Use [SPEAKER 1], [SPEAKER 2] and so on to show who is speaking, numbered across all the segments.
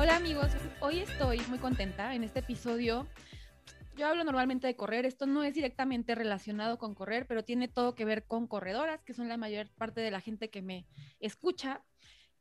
[SPEAKER 1] Hola amigos, hoy estoy muy contenta en este episodio. Yo hablo normalmente de correr, esto no es directamente relacionado con correr, pero tiene todo que ver con corredoras, que son la mayor parte de la gente que me escucha.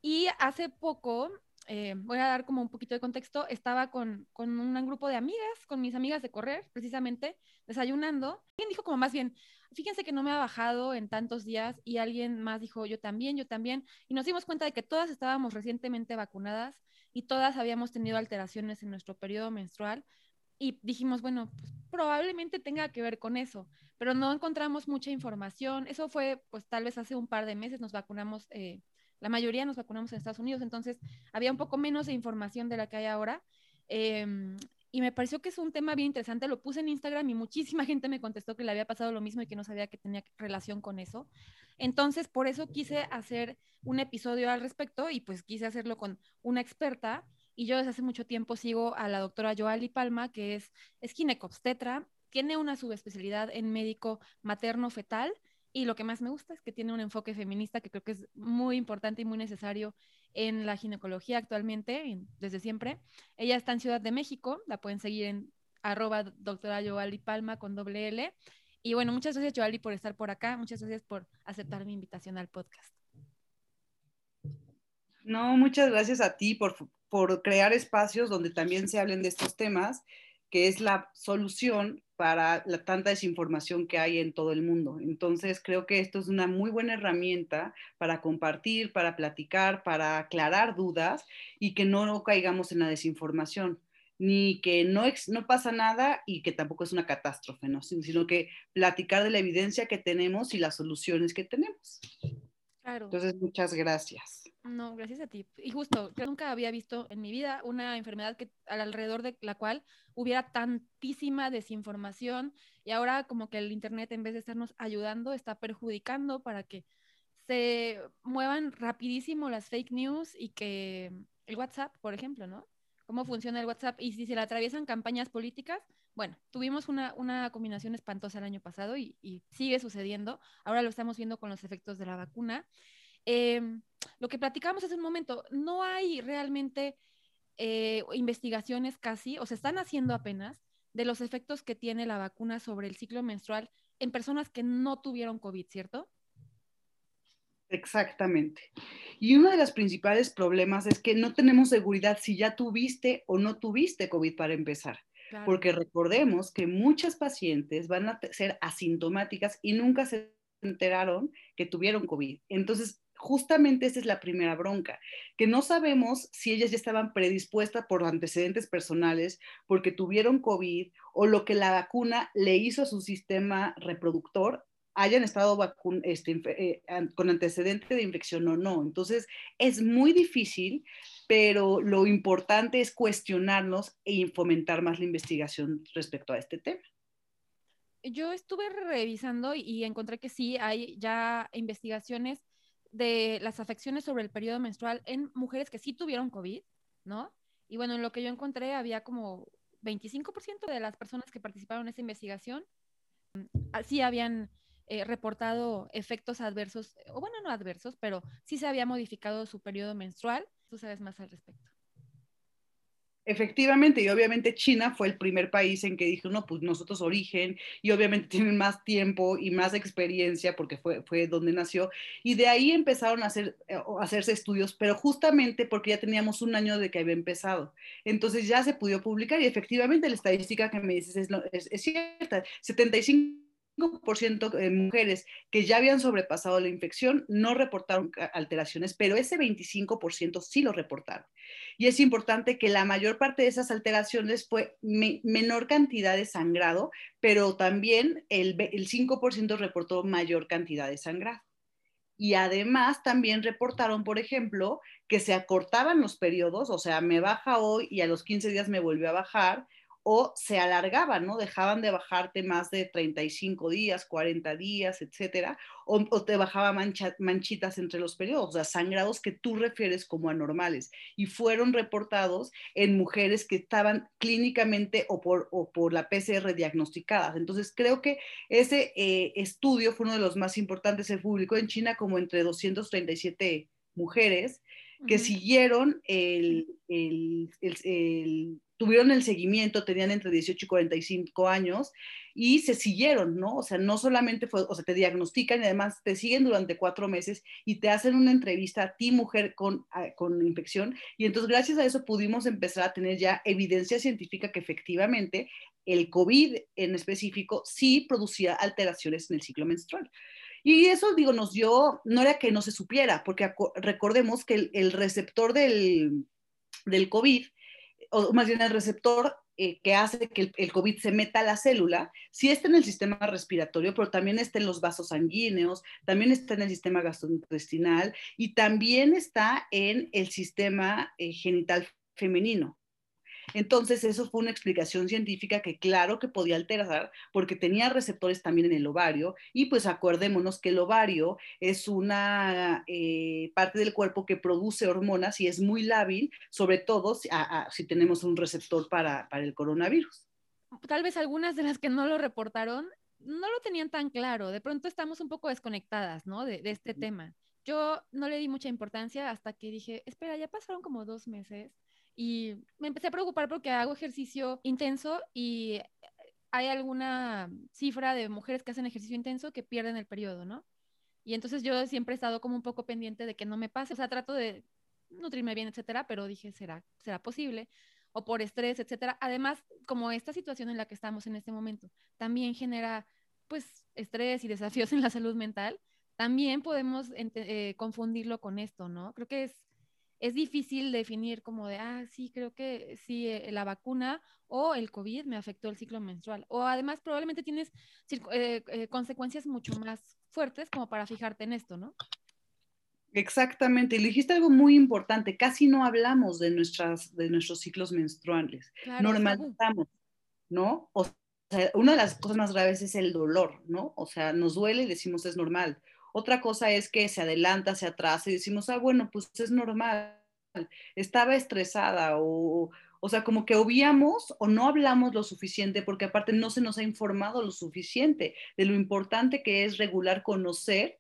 [SPEAKER 1] Y hace poco, eh, voy a dar como un poquito de contexto, estaba con, con un grupo de amigas, con mis amigas de correr, precisamente, desayunando. Alguien dijo como más bien, fíjense que no me ha bajado en tantos días y alguien más dijo, yo también, yo también. Y nos dimos cuenta de que todas estábamos recientemente vacunadas y todas habíamos tenido alteraciones en nuestro periodo menstrual y dijimos, bueno, pues probablemente tenga que ver con eso, pero no encontramos mucha información. Eso fue, pues tal vez hace un par de meses nos vacunamos, eh, la mayoría nos vacunamos en Estados Unidos, entonces había un poco menos de información de la que hay ahora. Em, y me pareció que es un tema bien interesante. Lo puse en Instagram y muchísima gente me contestó que le había pasado lo mismo y que no sabía que tenía relación con eso. Entonces, por eso quise hacer un episodio al respecto y pues quise hacerlo con una experta. Y yo desde hace mucho tiempo sigo a la doctora Joali Palma, que es, es ginecobstetra, tiene una subespecialidad en médico materno fetal y lo que más me gusta es que tiene un enfoque feminista que creo que es muy importante y muy necesario en la ginecología actualmente, desde siempre. Ella está en Ciudad de México, la pueden seguir en arroba doctora Joali Palma con doble L. Y bueno, muchas gracias Joali por estar por acá, muchas gracias por aceptar mi invitación al podcast.
[SPEAKER 2] No, muchas gracias a ti por, por crear espacios donde también se hablen de estos temas, que es la solución para la tanta desinformación que hay en todo el mundo. Entonces, creo que esto es una muy buena herramienta para compartir, para platicar, para aclarar dudas y que no caigamos en la desinformación, ni que no, no pasa nada y que tampoco es una catástrofe, ¿no? sino que platicar de la evidencia que tenemos y las soluciones que tenemos.
[SPEAKER 1] Claro.
[SPEAKER 2] Entonces, muchas gracias.
[SPEAKER 1] No, gracias a ti. Y justo, yo nunca había visto en mi vida una enfermedad que alrededor de la cual hubiera tantísima desinformación y ahora como que el internet en vez de estarnos ayudando está perjudicando para que se muevan rapidísimo las fake news y que el WhatsApp, por ejemplo, ¿no? Cómo funciona el WhatsApp y si se le atraviesan campañas políticas, bueno, tuvimos una, una combinación espantosa el año pasado y, sigue sucediendo. Ahora lo estamos viendo con los efectos de la vacuna. Eh, lo que platicamos hace un momento, no hay realmente eh, investigaciones casi, o se están haciendo apenas, de los efectos que tiene la vacuna sobre el ciclo menstrual en personas que no tuvieron COVID, ¿cierto?
[SPEAKER 2] Exactamente. Y uno de los principales problemas es que no tenemos seguridad si ya tuviste o no tuviste COVID para empezar. Claro. Porque recordemos que muchas pacientes van a ser asintomáticas y nunca se enteraron que tuvieron COVID. Entonces, justamente esa es la primera bronca, que no sabemos si ellas ya estaban predispuestas por antecedentes personales, porque tuvieron COVID o lo que la vacuna le hizo a su sistema reproductor hayan estado este, eh, con antecedente de infección o no. Entonces, es muy difícil, pero lo importante es cuestionarnos e fomentar más la investigación respecto a este tema.
[SPEAKER 1] Yo estuve revisando y encontré que sí, hay ya investigaciones de las afecciones sobre el periodo menstrual en mujeres que sí tuvieron COVID, ¿no? Y bueno, en lo que yo encontré había como 25% de las personas que participaron en esa investigación mm, sí habían eh, reportado efectos adversos, o bueno, no adversos, pero sí se había modificado su periodo menstrual. Tú sabes más al respecto.
[SPEAKER 2] Efectivamente, y obviamente China fue el primer país en que dijo, no, pues nosotros origen, y obviamente tienen más tiempo y más experiencia porque fue, fue donde nació, y de ahí empezaron a, hacer, eh, a hacerse estudios, pero justamente porque ya teníamos un año de que había empezado. Entonces ya se pudo publicar y efectivamente la estadística que me dices es, es, es cierta, 75 de mujeres que ya habían sobrepasado la infección no reportaron alteraciones, pero ese 25% sí lo reportaron. Y es importante que la mayor parte de esas alteraciones fue menor cantidad de sangrado, pero también el, el 5% reportó mayor cantidad de sangrado. Y además también reportaron, por ejemplo, que se acortaban los periodos, o sea, me baja hoy y a los 15 días me volvió a bajar, o se alargaban, ¿no? Dejaban de bajarte más de 35 días, 40 días, etcétera, o, te bajaba manchitas entre los periodos, o sea, sangrados que tú refieres como anormales y fueron reportados en mujeres que estaban clínicamente o por, o por la PCR diagnosticadas. Entonces, creo que ese eh, estudio fue uno de los más importantes, se publicó en China como entre 237 mujeres que siguieron el, tuvieron el seguimiento, tenían entre 18 y 45 años y se siguieron, ¿no? O sea, no solamente fue, o sea, te diagnostican y además te siguen durante cuatro meses y te hacen una entrevista a ti, mujer con, ah, con infección. Y entonces, gracias a eso pudimos empezar a tener ya evidencia científica que efectivamente el COVID en específico sí producía alteraciones en el ciclo menstrual. Y eso, digo, nos dio, no era que no se supiera, porque recordemos que el, receptor del, del, COVID, o más bien el receptor eh, que hace que el, COVID se meta a la célula, sí está en el sistema respiratorio, pero también está en los vasos sanguíneos, también está en el sistema gastrointestinal y también está en el sistema eh, genital femenino. Entonces, eso fue una explicación científica que claro que podía alterar porque tenía receptores también en el ovario y pues acordémonos que el ovario es una eh, parte del cuerpo que produce hormonas y es muy lábil, sobre todo si, tenemos un receptor para, el coronavirus.
[SPEAKER 1] Tal vez algunas de las que no lo reportaron no lo tenían tan claro. De pronto estamos un poco desconectadas, ¿no? De, de este tema. Yo no le di mucha importancia hasta que dije, espera, ya pasaron como dos meses y me empecé a preocupar porque hago ejercicio intenso y hay alguna cifra de mujeres que hacen ejercicio intenso que pierden el periodo, ¿no? Y entonces yo siempre he estado como un poco pendiente de que no me pase, o sea, trato de nutrirme bien, etcétera, pero dije, ¿será, será posible? O por estrés, etcétera. Además, como esta situación en la que estamos en este momento también genera, pues, estrés y desafíos en la salud mental, también podemos eh, confundirlo con esto, ¿no? Creo que es es difícil definir como de, ah, sí, creo que sí, eh, la vacuna o el COVID me afectó el ciclo menstrual. O además probablemente tienes eh, eh, consecuencias mucho más fuertes como para fijarte en esto, ¿no?
[SPEAKER 2] Exactamente, y dijiste algo muy importante, casi no hablamos de, nuestras, de nuestros ciclos menstruales, normalizamos, ¿no? O sea, una de las cosas más graves es el dolor, ¿no? O sea, nos duele y decimos es normal, otra cosa es que se adelanta, se atrasa y decimos, ah, bueno, pues es normal, estaba estresada o, o sea, como que obviamos o no hablamos lo suficiente porque aparte no se nos ha informado lo suficiente de lo importante que es regular, conocer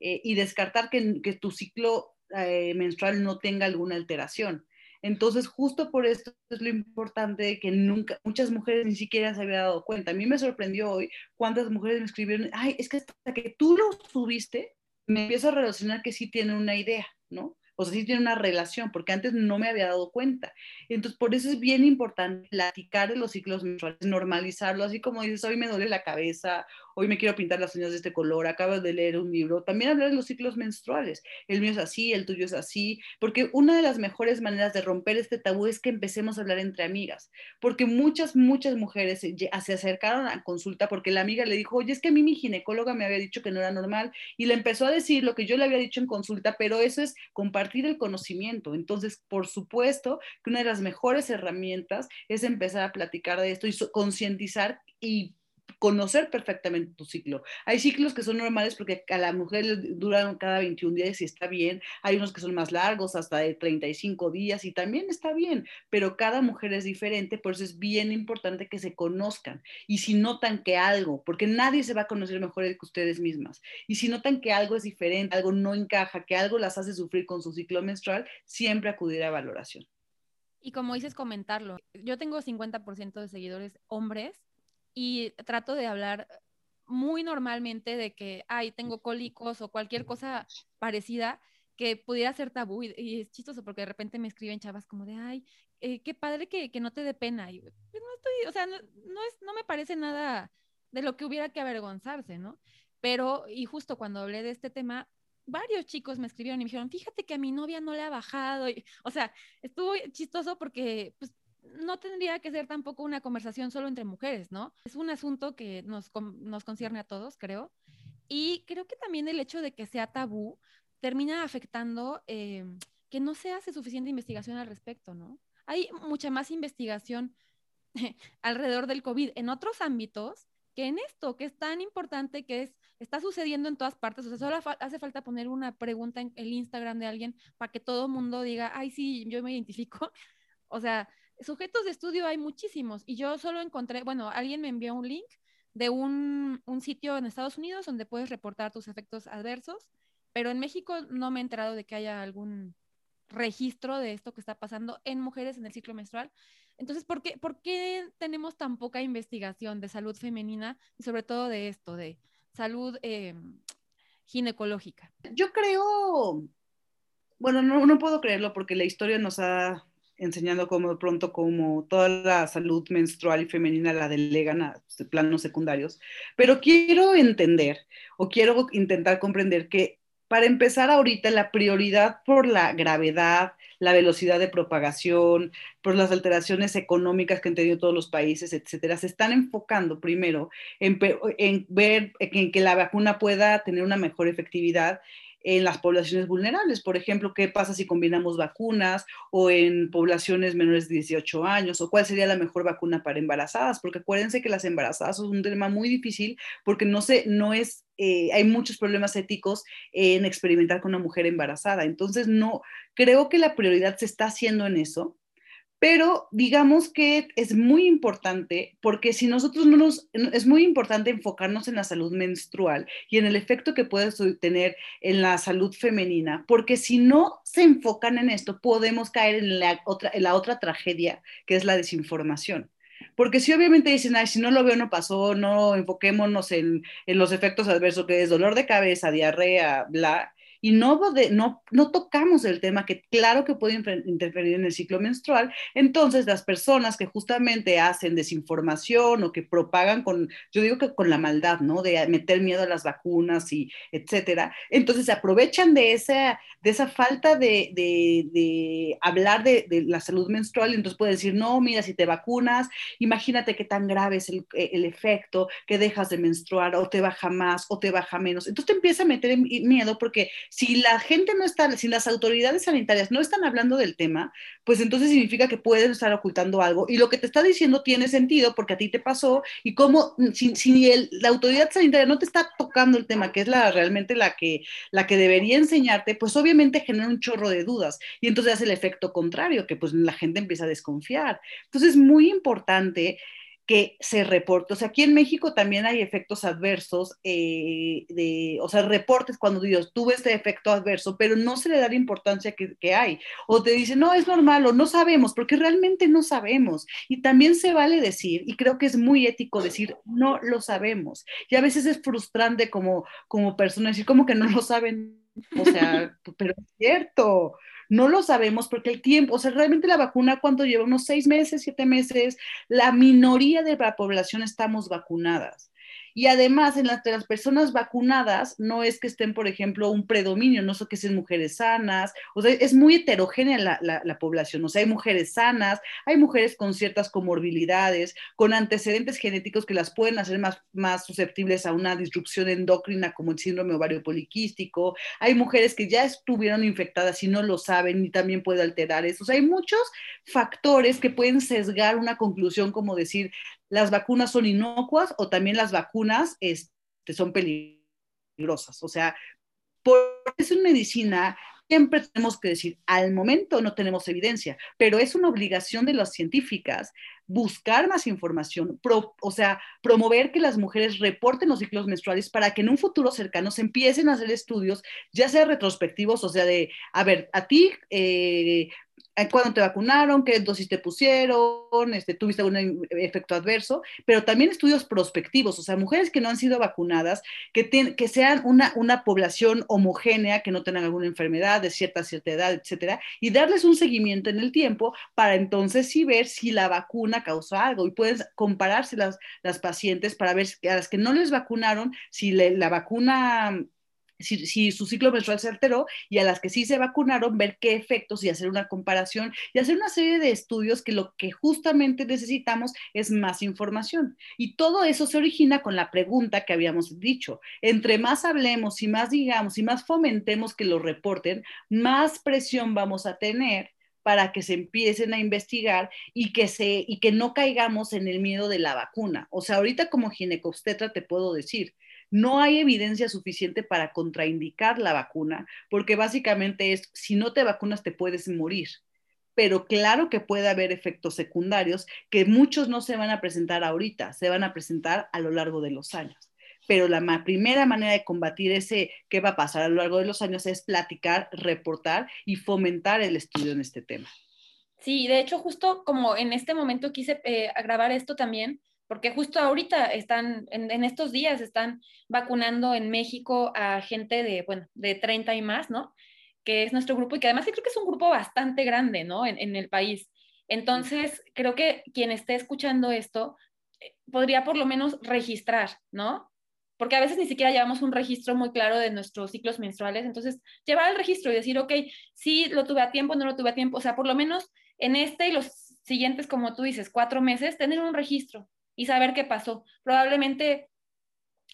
[SPEAKER 2] eh, y descartar que, tu ciclo eh, menstrual no tenga alguna alteración. Entonces, justo por esto es lo importante que nunca, muchas mujeres ni siquiera se habían dado cuenta. A mí me sorprendió hoy cuántas mujeres me escribieron, ay, es que hasta que tú lo subiste, me empiezo a relacionar que sí tienen una idea, ¿no? o sea, sí tiene una relación, porque antes no me había dado cuenta. Entonces, por eso es bien importante platicar de los ciclos menstruales, normalizarlo, así como dices, hoy me duele la cabeza, hoy me quiero pintar las uñas de este color, acabo de leer un libro, también hablar de los ciclos menstruales. El mío es así, el tuyo es así, porque una de las mejores maneras de romper este tabú es que empecemos a hablar entre amigas, porque muchas, muchas mujeres se, se acercaron a consulta porque la amiga le dijo, oye, es que a mí mi ginecóloga me había dicho que no era normal y le empezó a decir lo que yo le había dicho en consulta, pero eso es compartir partir del conocimiento. Entonces, por supuesto que una de las mejores herramientas es empezar a platicar de esto y concientizar y conocer perfectamente tu ciclo. Hay ciclos que son normales porque a la mujer duran cada 21 días y está bien. Hay unos que son más largos, hasta de 35 días y también está bien, pero cada mujer es diferente, por eso es bien importante que se conozcan. Y si notan que algo, porque nadie se va a conocer mejor que ustedes mismas, y si notan que algo es diferente, algo no encaja, que algo las hace sufrir con su ciclo menstrual, siempre acudir a valoración.
[SPEAKER 1] Y como dices, comentarlo. Yo tengo 50% de seguidores hombres y trato de hablar muy normalmente de que, ay, tengo cólicos o cualquier cosa parecida que pudiera ser tabú y, es chistoso porque de repente me escriben chavas como de, ay, eh, qué padre que, no te dé pena. Y pues, no estoy, o sea, no, es, no me parece nada de lo que hubiera que avergonzarse, ¿no? Pero, y justo cuando hablé de este tema, varios chicos me escribieron y me dijeron, fíjate que a mi novia no le ha bajado. O sea, estuvo chistoso porque, pues, no tendría que ser tampoco una conversación solo entre mujeres, ¿no? Es un asunto que nos, nos concierne a todos, creo. Y creo que también el hecho de que sea tabú termina afectando eh, que no se hace suficiente investigación al respecto, ¿no? Hay mucha más investigación alrededor del COVID en otros ámbitos que en esto, que es tan importante, que es, está sucediendo en todas partes. O sea, solo hace falta poner una pregunta en el Instagram de alguien para que todo el mundo diga, ay, sí, yo me identifico. O sea, sujetos de estudio hay muchísimos y yo solo encontré, bueno, alguien me envió un link de un, sitio en Estados Unidos donde puedes reportar tus efectos adversos, pero en México no me he enterado de que haya algún, registro de esto que está pasando en mujeres en el ciclo menstrual. Entonces, ¿por qué, ¿por qué tenemos tan poca investigación de salud femenina y sobre todo de esto, de salud eh, ginecológica?
[SPEAKER 2] Yo creo, bueno, no, no puedo creerlo porque la historia nos ha enseñando como de pronto como toda la salud menstrual y femenina la delegan a planos secundarios, pero quiero entender o quiero intentar comprender que para empezar ahorita la prioridad por la gravedad, la velocidad de propagación, por las alteraciones económicas que han tenido todos los países, etcétera, se están enfocando primero en, en ver en que la vacuna pueda tener una mejor efectividad en las poblaciones vulnerables. Por ejemplo, ¿qué pasa si combinamos vacunas o en poblaciones menores de 18 años? ¿O cuál sería la mejor vacuna para embarazadas? Porque acuérdense que las embarazadas es un tema muy difícil porque no, se, no es, eh, hay muchos problemas éticos en experimentar con una mujer embarazada. Entonces, no, creo que la prioridad se está haciendo en eso pero digamos que es muy importante porque si nosotros no nos, es muy importante enfocarnos en la salud menstrual y en el efecto que puede tener en la salud femenina, porque si no se enfocan en esto, podemos caer en la otra, en la otra tragedia, que es la desinformación. Porque si obviamente dicen, ay, si no lo veo, no pasó, no enfoquémonos en, en los efectos adversos, que es dolor de cabeza, diarrea, bla, y no, no, tocamos el tema que claro que puede interferir en el ciclo menstrual, entonces las personas que justamente hacen desinformación o que propagan con, yo digo que con la maldad, ¿no? De meter miedo a las vacunas y etcétera, entonces se aprovechan de esa, de esa falta de, de, hablar de, la salud menstrual entonces pueden decir, no, mira, si te vacunas, imagínate qué tan grave es el, el efecto, que dejas de menstruar o te baja más o te baja menos. Entonces te empieza a meter miedo porque si la gente no está, si las autoridades sanitarias no están hablando del tema, pues entonces significa que pueden estar ocultando algo. Y lo que te está diciendo tiene sentido porque a ti te pasó y como si, si la autoridad sanitaria no te está tocando el tema, que es la realmente la que, la que debería enseñarte, pues obviamente genera un chorro de dudas y entonces hace el efecto contrario, que pues la gente empieza a desconfiar. Entonces es muy importante que se reporte. O sea, aquí en México también hay efectos adversos, eh, de, o sea, reportes cuando Dios tuve este efecto adverso, pero no se le da la importancia que, que, hay. O te dicen, no, es normal, o no sabemos, porque realmente no sabemos. Y también se vale decir, y creo que es muy ético decir, no lo sabemos. Y a veces es frustrante como, como persona decir, como que no lo saben. O sea, pero es cierto. No lo sabemos porque el tiempo, o sea, realmente la vacuna, cuando lleva unos seis meses, siete meses, la minoría de la población estamos vacunadas. Y además, en las, personas vacunadas, no es que estén, por ejemplo, un predominio, no sé qué sean mujeres sanas, o sea, es muy heterogénea la, población, o sea, hay mujeres sanas, hay mujeres con ciertas comorbilidades, con antecedentes genéticos que las pueden hacer más, más susceptibles a una disrupción endocrina como el síndrome ovario poliquístico, hay mujeres que ya estuvieron infectadas y no lo saben y también puede alterar eso, o sea, hay muchos factores que pueden sesgar una conclusión como decir, las vacunas son inocuas o también las vacunas este, son peligrosas. O sea, por eso en medicina siempre tenemos que decir, al momento no tenemos evidencia, pero es una obligación de las científicas buscar más información, o sea, promover que las mujeres reporten los ciclos menstruales para que en un futuro cercano se empiecen a hacer estudios, ya sea retrospectivos, o sea, de, a ver, a ti eh, eh, cuándo te vacunaron, qué dosis te pusieron, este, tuviste algún efecto adverso, pero también estudios prospectivos, o sea, mujeres que no han sido vacunadas, que, que sean una, una población homogénea, que no tengan alguna enfermedad de cierta, cierta edad, etcétera, y darles un seguimiento en el tiempo para entonces sí ver si la vacuna causó algo y pueden compararse las, pacientes para ver a las que no les vacunaron, si la vacuna si, si, su ciclo menstrual se alteró y a las que sí se vacunaron, ver qué efectos y hacer una comparación y hacer una serie de estudios que lo que justamente necesitamos es más información. Y todo eso se origina con la pregunta que habíamos dicho. Entre más hablemos y más digamos y más fomentemos que lo reporten, más presión vamos a tener para que se empiecen a investigar y que, se, y que no caigamos en el miedo de la vacuna. O sea, ahorita como ginecobstetra te puedo decir, no hay evidencia suficiente para contraindicar la vacuna, porque básicamente es, si no te vacunas te puedes morir. Pero claro que puede haber efectos secundarios que muchos no se van a presentar ahorita, se van a presentar a lo largo de los años. Pero la primera manera de combatir ese qué va a pasar a lo largo de los años es platicar, reportar y fomentar el estudio en este tema.
[SPEAKER 1] Sí, de hecho, justo como en este momento quise eh, grabar esto también, porque justo ahorita están, en, estos días están vacunando en México a gente de, bueno, de 30 y más, ¿no? Que es nuestro grupo y que además creo que es un grupo bastante grande, ¿no? En, el país. Entonces, creo que quien esté escuchando esto eh, podría por lo menos registrar, ¿no? Porque a veces ni siquiera llevamos un registro muy claro de nuestros ciclos menstruales. Entonces, llevar el registro y decir, ok, sí, lo tuve a tiempo, no lo tuve a tiempo. O sea, por lo menos en este y los siguientes, como tú dices, cuatro meses, tener un registro y saber qué pasó. Probablemente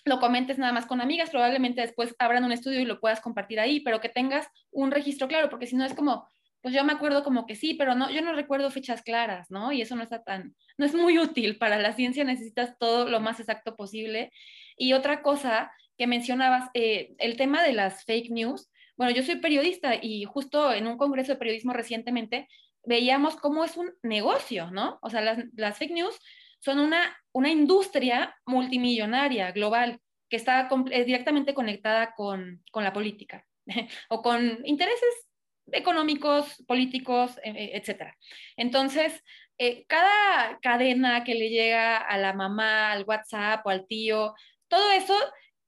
[SPEAKER 1] lo comentes nada más con amigas, probablemente después abran un estudio y lo puedas compartir ahí, pero que tengas un registro claro, porque si no es como, pues yo me acuerdo como que sí, pero no, yo no recuerdo fechas claras, ¿no? Y eso no está tan, no es muy útil para la ciencia, necesitas todo lo más exacto posible. Y otra cosa que mencionabas, eh, el tema de las fake news. Bueno, yo soy periodista y justo en un congreso de periodismo recientemente veíamos cómo es un negocio, ¿no? O sea, las, las fake news son una, una industria multimillonaria, global, que está eh, directamente conectada con, con la política o con intereses económicos, políticos, e, e, etc. Entonces, eh, cada cadena que le llega a la mamá, al WhatsApp o al tío, todo eso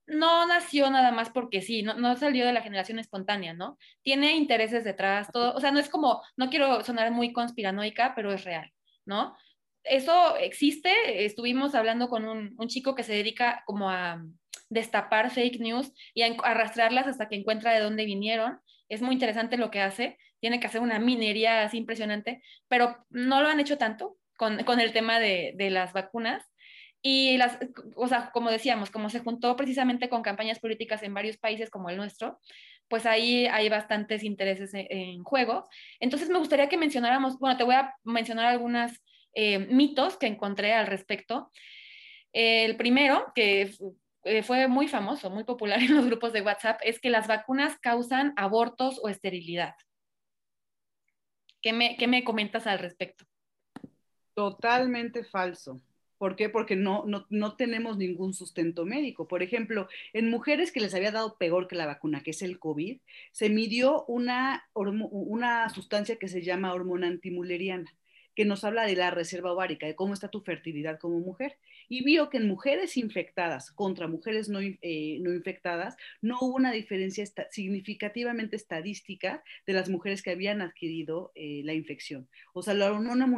[SPEAKER 1] no nació nada más porque sí, no, no, salió de la generación espontánea, ¿no? Tiene intereses detrás, todo, o sea, no es como, no quiero sonar muy conspiranoica, pero es real, ¿no? eso existe. Estuvimos hablando con un, chico que se dedica como a destapar fake news y a arrastrarlas hasta que encuentra de dónde vinieron. Es muy interesante lo que hace. Tiene que hacer una minería así impresionante, pero no lo han hecho tanto con, el tema de, las vacunas. Y las, o sea, como decíamos, como se juntó precisamente con campañas políticas en varios países como el nuestro, pues ahí hay bastantes intereses en, en juego. Entonces me gustaría que mencionáramos, bueno, te voy a mencionar algunas eh, mitos que encontré al respecto. El primero, que eh, fue muy famoso, muy popular en los grupos de WhatsApp, es que las vacunas causan abortos o esterilidad. ¿Qué me, qué me comentas al respecto?
[SPEAKER 2] Totalmente falso. ¿Por qué? Porque no, no, no, tenemos ningún sustento médico. Por ejemplo, en mujeres que les había dado peor que la vacuna, que es el COVID, se midió una, una sustancia que se llama hormona antimuleriana que nos habla de la reserva ovárica, de cómo está tu fertilidad como mujer. Y vio que en mujeres infectadas contra mujeres no, eh, no infectadas no hubo una diferencia significativamente estadística de las mujeres que habían adquirido eh, la infección. O sea, la hormona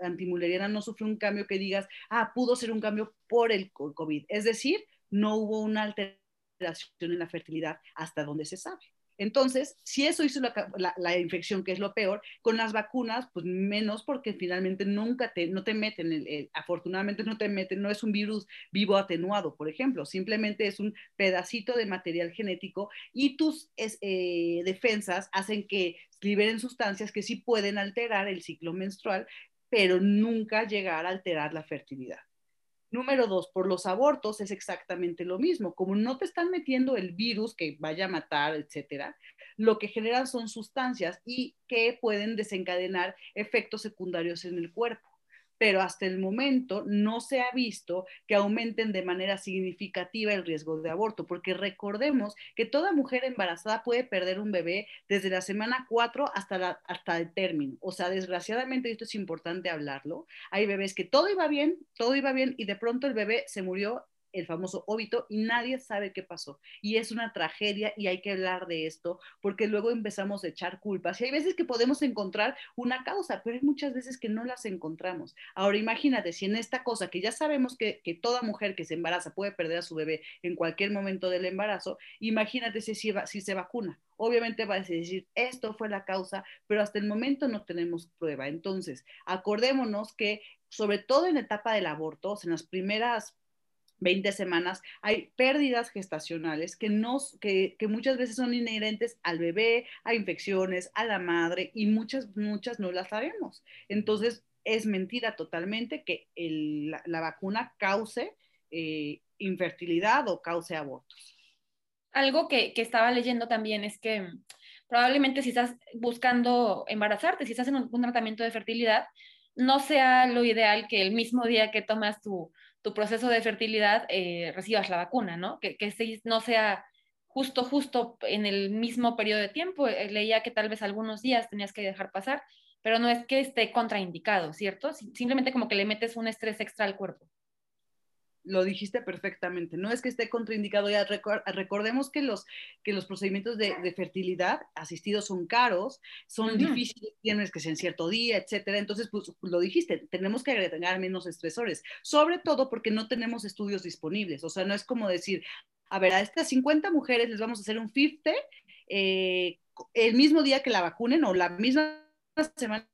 [SPEAKER 2] antimuleriana no sufrió un cambio que digas, ah, pudo ser un cambio por el COVID. Es decir, no hubo una alteración en la fertilidad hasta donde se sabe. Entonces, si eso hizo la, infección, que es lo peor, con las vacunas, pues menos porque finalmente nunca te, no te meten, afortunadamente no te meten, no es un virus vivo atenuado, por ejemplo, simplemente es un pedacito de material genético y tus eh, defensas hacen que liberen sustancias que sí pueden alterar el ciclo menstrual, pero nunca llegar a alterar la fertilidad. Número dos, por los abortos es exactamente lo mismo. Como no te están metiendo el virus que vaya a matar, etcétera, lo que generan son sustancias y que pueden desencadenar efectos secundarios en el cuerpo pero hasta el momento no se ha visto que aumenten de manera significativa el riesgo de aborto, porque recordemos que toda mujer embarazada puede perder un bebé desde la semana 4 hasta, hasta el término. O sea, desgraciadamente, esto es importante hablarlo, hay bebés que todo iba bien, todo iba bien y de pronto el bebé se murió el famoso óbito y nadie sabe qué pasó. Y es una tragedia y hay que hablar de esto porque luego empezamos a echar culpas. Y hay veces que podemos encontrar una causa, pero hay muchas veces que no las encontramos. Ahora imagínate, si en esta cosa que ya sabemos que, que toda mujer que se embaraza puede perder a su bebé en cualquier momento del embarazo, imagínate si, si, si se vacuna. Obviamente va a decir, esto fue la causa, pero hasta el momento no tenemos prueba. Entonces, acordémonos que sobre todo en la etapa del aborto, en las primeras 20 semanas, hay pérdidas gestacionales que, que, que, muchas veces son inherentes al bebé, a infecciones, a la madre y muchas, muchas no las sabemos. Entonces, es mentira totalmente que la, vacuna cause eh, infertilidad o cause abortos.
[SPEAKER 1] Algo que, que estaba leyendo también es que probablemente si estás buscando embarazarte, si estás en un tratamiento de fertilidad, no sea lo ideal que el mismo día que tomas tu, tu proceso de fertilidad eh, recibas la vacuna, ¿no? Que, que no sea justo, justo en el mismo periodo de tiempo. Eh, leía que tal vez algunos días tenías que dejar pasar, pero no es que esté contraindicado, ¿cierto? Simplemente como que le metes un estrés extra al cuerpo
[SPEAKER 2] lo dijiste perfectamente. No es que esté contraindicado ya. recordemos que los, que los procedimientos de, fertilidad asistidos son caros, son difíciles, tienes que ser en cierto día, etcétera. Entonces, pues lo dijiste, tenemos que agregar menos estresores, sobre todo porque no tenemos estudios disponibles. O sea, no es como decir, a ver, a estas 50 mujeres les vamos a hacer un 50 eh, el mismo día que la vacunen o la misma semana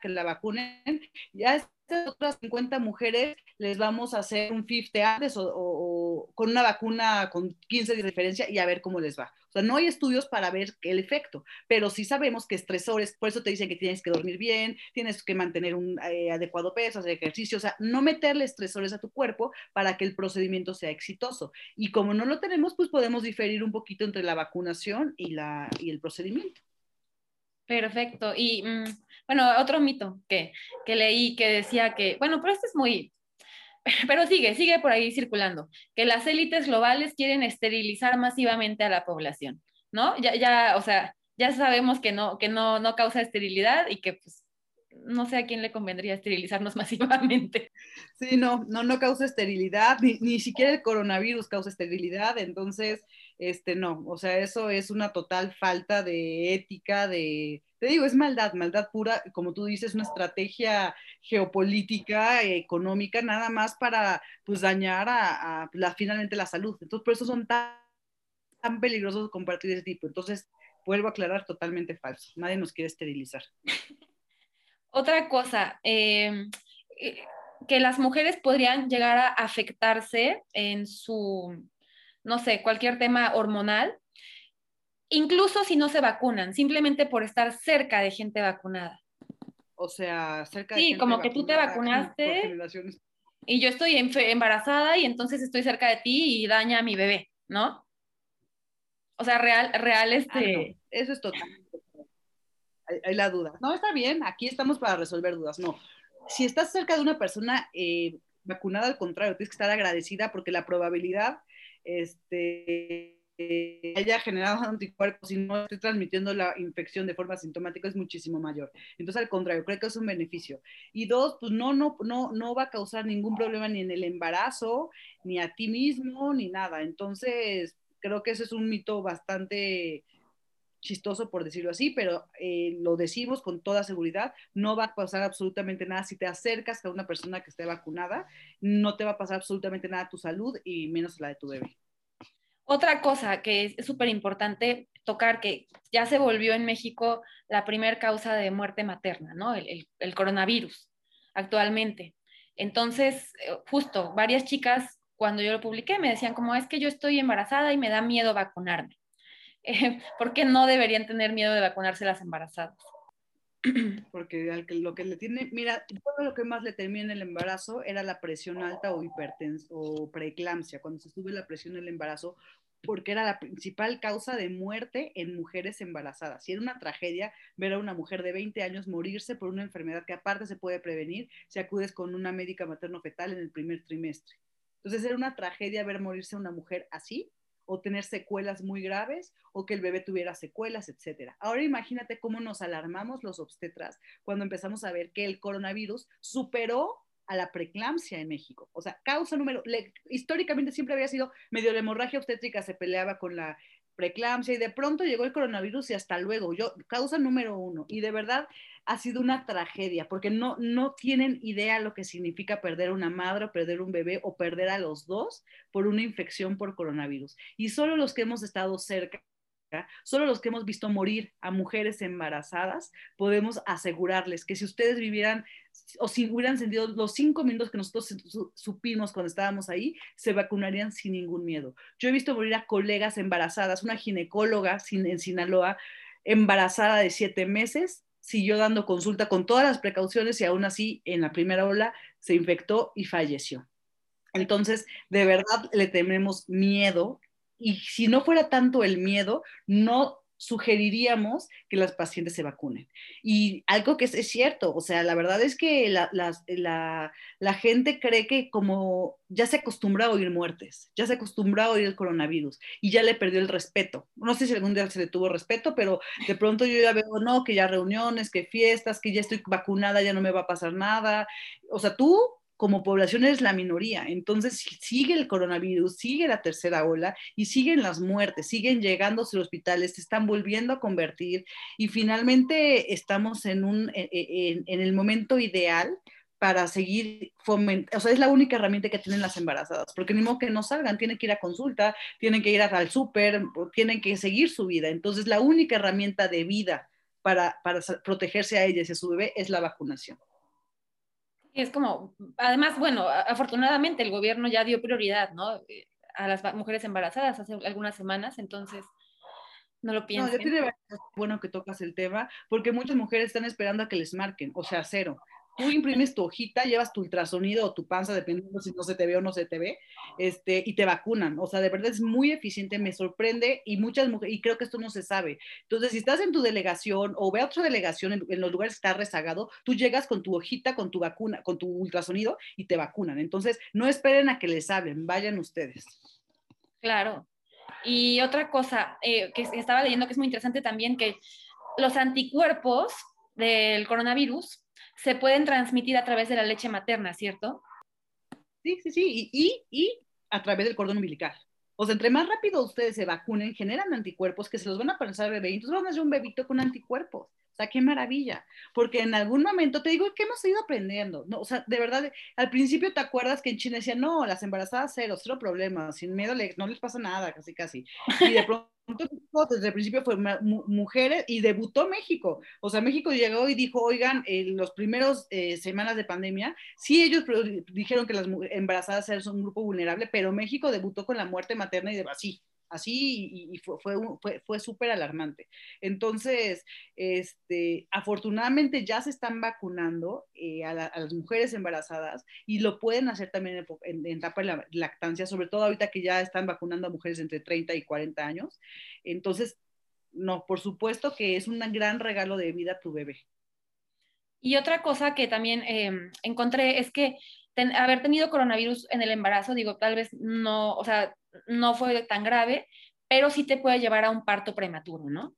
[SPEAKER 2] que la vacunen, ya otras 50 mujeres les vamos a hacer un 50 antes o, con una vacuna con 15 de diferencia y a ver cómo les va. O sea, no hay estudios para ver el efecto, pero sí sabemos que estresores, por eso te dicen que tienes que dormir bien, tienes que mantener un eh, adecuado peso, hacer ejercicio, o sea, no meterle estresores a tu cuerpo para que el procedimiento sea exitoso. Y como no lo tenemos, pues podemos diferir un poquito entre la vacunación y, la, y el procedimiento.
[SPEAKER 1] Perfecto. Y mm, bueno, otro mito que, que leí que decía que, bueno, pero este es muy, pero sigue, sigue por ahí circulando, que las élites globales quieren esterilizar masivamente a la población, ¿no? Ya, ya, o sea, ya sabemos que no, que no, no causa esterilidad y que pues no sé a quién le convendría esterilizarnos masivamente.
[SPEAKER 2] Sí, no, no, no causa esterilidad, ni, ni siquiera el coronavirus causa esterilidad, entonces este, no, o sea, eso es una total falta de ética, de, te digo, es maldad, maldad pura, como tú dices, una estrategia geopolítica, económica, nada más para, pues, dañar a, finalmente la salud. Entonces, por eso son tan, tan peligrosos compartir ese tipo. Entonces, vuelvo a aclarar, totalmente falso. Nadie nos quiere esterilizar.
[SPEAKER 1] Otra cosa, em, eh, que las mujeres podrían llegar a afectarse en su no sé, cualquier tema hormonal, incluso si no se vacunan, simplemente por estar cerca de gente vacunada.
[SPEAKER 2] O sea, cerca
[SPEAKER 1] de... Sí, como que tú te vacunaste y yo estoy embarazada y entonces estoy cerca de ti y daña a mi bebé, ¿no? O sea, real, real este...
[SPEAKER 2] Ah, Eso es total. Hay, la duda. No, está bien, aquí estamos para resolver dudas. No, si estás cerca de una persona eh, vacunada, al contrario, tienes que estar agradecida porque la probabilidad este, haya generado anticuerpos y no esté transmitiendo la infección de forma sintomática es muchísimo mayor. Entonces, al contrario, creo que es un beneficio. Y dos, pues no, no, no, no va a causar ningún problema ni en el embarazo, ni a ti mismo, ni nada. Entonces, creo que ese es un mito bastante chistoso por decirlo así, pero eh, lo decimos con toda seguridad, no va a pasar absolutamente nada si te acercas a una persona que esté vacunada, no te va a pasar absolutamente nada a tu salud y menos a la de tu bebé.
[SPEAKER 1] Otra cosa que es súper importante tocar, que ya se volvió en México la primera causa de muerte materna, ¿no? El, el coronavirus actualmente. Entonces, eh, justo, varias chicas, cuando yo lo publiqué, me decían como, es que yo estoy embarazada y me da miedo vacunarme. ¿por qué no deberían tener miedo de vacunarse las embarazadas?
[SPEAKER 2] Porque lo que le tiene, mira, todo lo que más le temía en el embarazo era la presión alta o hipertensión o preeclampsia, cuando se sube la presión en el embarazo, porque era la principal causa de muerte en mujeres embarazadas. Y era una tragedia ver a una mujer de 20 años morirse por una enfermedad que aparte se puede prevenir si acudes con una médica materno-fetal en el primer trimestre. Entonces era una tragedia ver morirse a una mujer así o tener secuelas muy graves o que el bebé tuviera secuelas, etcétera. Ahora imagínate cómo nos alarmamos los obstetras cuando empezamos a ver que el coronavirus superó a la preeclampsia en México. O sea, causa número, históricamente siempre había sido medio la hemorragia obstétrica se peleaba con la preeclampsia y de pronto llegó el coronavirus y hasta luego, yo, causa número uno. Y de verdad ha sido una tragedia porque no, no tienen idea lo que significa perder una madre o perder un bebé o perder a los dos por una infección por coronavirus. Y solo los que hemos estado cerca Solo los que hemos visto morir a mujeres embarazadas podemos asegurarles que si ustedes vivieran o si hubieran sentido los cinco minutos que nosotros supimos cuando estábamos ahí, se vacunarían sin ningún miedo. Yo he visto morir a colegas embarazadas, una ginecóloga en Sinaloa embarazada de siete meses, siguió dando consulta con todas las precauciones y aún así en la primera ola se infectó y falleció. Entonces, de verdad le tenemos miedo y si no fuera tanto el miedo, no sugeriríamos que las pacientes se vacunen. Y algo que es, cierto, o sea, la verdad es que la, la, gente cree que como ya se acostumbra a oír muertes, ya se acostumbra a oír el coronavirus y ya le perdió el respeto. No sé si algún día se le tuvo respeto, pero de pronto yo ya veo, no, que ya reuniones, que fiestas, que ya estoy vacunada, ya no me va a pasar nada. O sea, tú como población es la minoría. Entonces sigue el coronavirus, sigue la tercera ola y siguen las muertes, siguen llegando a los hospitales, se están volviendo a convertir y finalmente estamos en, un, e, e, en, el momento ideal para seguir fomentando, o sea, es la única herramienta que tienen las embarazadas, porque ni que no salgan, tienen que ir a consulta, tienen que ir al súper, tienen que seguir su vida. Entonces, la única herramienta de vida para, para protegerse a ellas y a su bebé es la vacunación.
[SPEAKER 1] Es como, además, bueno, afortunadamente el gobierno ya dio prioridad, ¿no? Eh, a las mujeres embarazadas hace algunas semanas, entonces no lo pienso.
[SPEAKER 2] No, ya tiene bueno que tocas el tema, porque muchas mujeres están esperando a que les marquen, o sea, cero tú imprimes tu hojita, llevas tu ultrasonido o tu panza, dependiendo si no se te ve o no se te ve, este, y te vacunan. O sea, de verdad es muy eficiente, me sorprende y muchas mujeres, y creo que esto no se sabe. Entonces, si estás en tu delegación o ve a otra delegación en, los lugares que está rezagado, tú llegas con tu hojita, con tu vacuna, con tu ultrasonido y te vacunan. Entonces, no esperen a que les hablen, vayan ustedes.
[SPEAKER 1] Claro. Y otra cosa eh, que estaba leyendo que es muy interesante también, que los anticuerpos del coronavirus se pueden transmitir a través de la leche materna, ¿cierto?
[SPEAKER 2] Sí, sí, sí, y, y, a través del cordón umbilical. O sea, entre más rápido ustedes se vacunen, generan anticuerpos que se los van a pasar al bebé, y entonces van a ser un bebito con anticuerpos. Qué maravilla. Porque en algún momento, te digo, ¿qué hemos ido aprendiendo? No, o sea, de verdad, al principio te acuerdas que en China decían, no, las embarazadas cero, cero problemas, sin miedo, no les pasa nada, casi, casi. Y de pronto desde el principio fue mujeres y debutó México. O sea, México llegó y dijo, oigan, en los primeros eh, semanas de pandemia, sí ellos dijeron que las embarazadas eran un grupo vulnerable, pero México debutó con la muerte materna y de así así y, fue, fue, fue, súper alarmante. Entonces, este, afortunadamente ya se están vacunando eh, a, las mujeres embarazadas y lo pueden hacer también en, etapa de lactancia, sobre todo ahorita que ya están vacunando a mujeres entre 30 y 40 años. Entonces, no, por supuesto que es un gran regalo de vida a tu bebé.
[SPEAKER 1] Y otra cosa que también em, encontré es que haber tenido coronavirus en el embarazo, digo, tal vez no, o sea, no fue tan grave, pero sí te puede llevar a un parto prematuro, ¿no?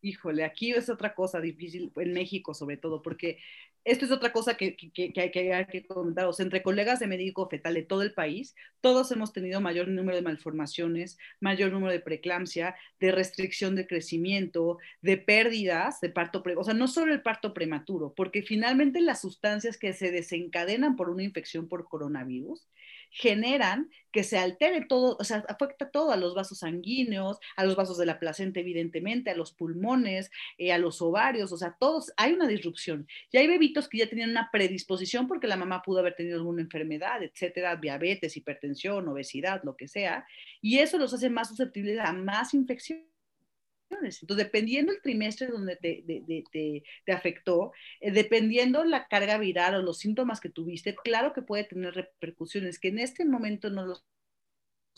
[SPEAKER 2] Híjole, aquí es otra cosa difícil, en México sobre todo, porque esto es otra cosa que, que, que, hay que comentar. O sea, entre colegas de médico fetal de todo el país, todos hemos tenido mayor número de malformaciones, mayor número de preeclampsia, de restricción de crecimiento, de pérdidas de parto prematuro. O sea, no solo el parto prematuro, porque finalmente las sustancias que se desencadenan por una infección por coronavirus generan que se altere todo, o sea, afecta todo a los vasos sanguíneos, a los vasos de la placenta, evidentemente, a los pulmones, eh, a los ovarios, o sea, todos, hay una disrupción. Y hay bebitos que ya tenían una predisposición porque la mamá pudo haber tenido alguna enfermedad, etcétera, diabetes, hipertensión, obesidad, lo que sea, y eso los hace más susceptibles a más infecciones. Entonces, dependiendo el trimestre donde te, te, afectó, eh, dependiendo la carga viral o los síntomas que tuviste, claro que puede tener repercusiones que en este momento no los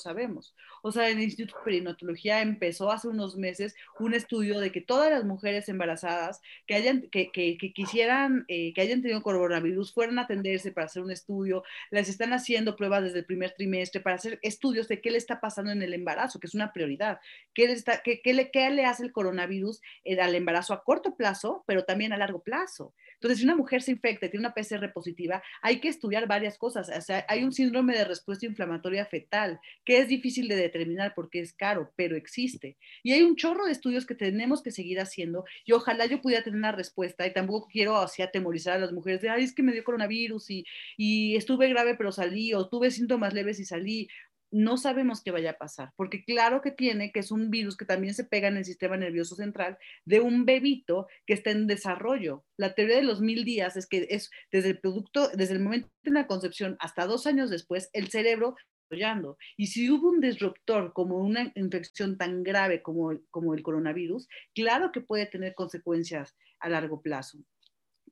[SPEAKER 2] sabemos. O sea, el Instituto de Perinatología empezó hace unos meses un estudio de que todas las mujeres embarazadas que hayan, que, quisieran, eh, que hayan tenido coronavirus fueran a atenderse para hacer un estudio, les están haciendo pruebas desde el primer trimestre para hacer estudios de qué le está pasando en el embarazo, que es una prioridad, qué le, qué le, qué le hace el coronavirus eh, al embarazo a corto plazo, pero también a largo plazo. Entonces, si una mujer se infecta y tiene una PCR positiva, hay que estudiar varias cosas. O sea, hay un síndrome de respuesta inflamatoria fetal, que es difícil de determinar porque es caro, pero existe. Y hay un chorro de estudios que tenemos que seguir haciendo y ojalá yo pudiera tener una respuesta y tampoco quiero así atemorizar a las mujeres de, ay, es que me dio coronavirus y, y estuve grave pero salí o tuve síntomas leves y salí no sabemos qué vaya a pasar, porque claro que tiene, que es un virus que también se pega en el sistema nervioso central de un bebito que está en desarrollo. La teoría de los mil días es que es desde el producto, desde el momento de la concepción hasta dos años después, el cerebro. Y si hubo un disruptor como una infección tan grave como, como el coronavirus, claro que puede tener consecuencias a largo plazo.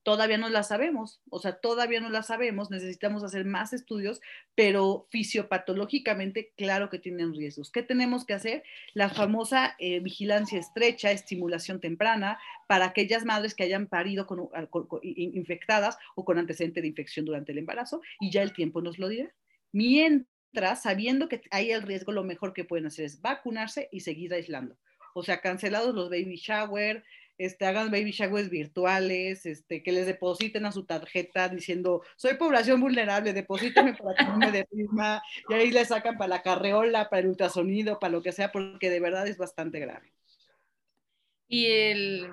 [SPEAKER 2] Todavía no la sabemos, o sea, todavía no la sabemos, necesitamos hacer más estudios, pero fisiopatológicamente, claro que tienen riesgos. ¿Qué tenemos que hacer? La famosa eh, vigilancia estrecha, estimulación temprana, para aquellas madres que hayan parido con, infectadas o con antecedente de infección durante el embarazo, y ya el tiempo nos lo dirá. Mientras, sabiendo que hay el riesgo, lo mejor que pueden hacer es vacunarse y seguir aislando. O sea, cancelados los baby shower, este, hagan baby showers virtuales, este, que les depositen a su tarjeta diciendo, soy población vulnerable, deposítame para que no me deprima, y ahí le sacan para la carreola, para el ultrasonido, para lo que sea, porque de verdad es bastante grave.
[SPEAKER 1] Y el,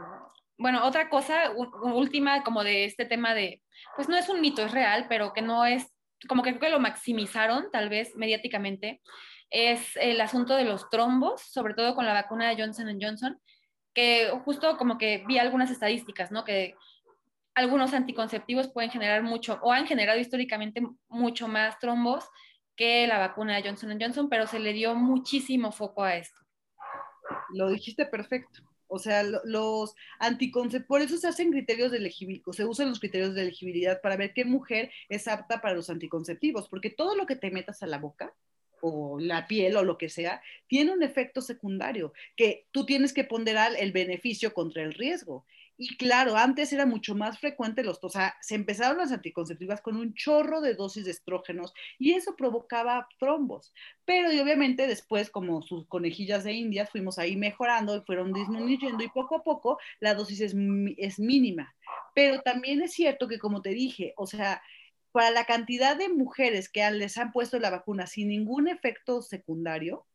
[SPEAKER 1] bueno, otra cosa, última como de este tema de, pues no es un mito, es real, pero que no es, como que creo que lo maximizaron tal vez mediáticamente, es el asunto de los trombos, sobre todo con la vacuna de Johnson Johnson, que justo como que vi algunas estadísticas, ¿no? Que algunos anticonceptivos pueden generar mucho o han generado históricamente mucho más trombos que la vacuna de Johnson Johnson, pero se le dio muchísimo foco a esto.
[SPEAKER 2] Lo dijiste perfecto. O sea, los anticonceptivos, por eso se hacen criterios de elegibilidad, se usan los criterios de elegibilidad para ver qué mujer es apta para los anticonceptivos, porque todo lo que te metas a la boca o la piel o lo que sea, tiene un efecto secundario, que tú tienes que ponderar el beneficio contra el riesgo. Y claro, antes era mucho más frecuente los, o sea, se empezaron las anticonceptivas con un chorro de dosis de estrógenos y eso provocaba trombos. Pero y obviamente después, como sus conejillas de India, fuimos ahí mejorando y fueron disminuyendo y poco a poco la dosis es, es mínima. Pero también es cierto que, como te dije, o sea, para la cantidad de mujeres que les han puesto la vacuna sin ningún efecto secundario,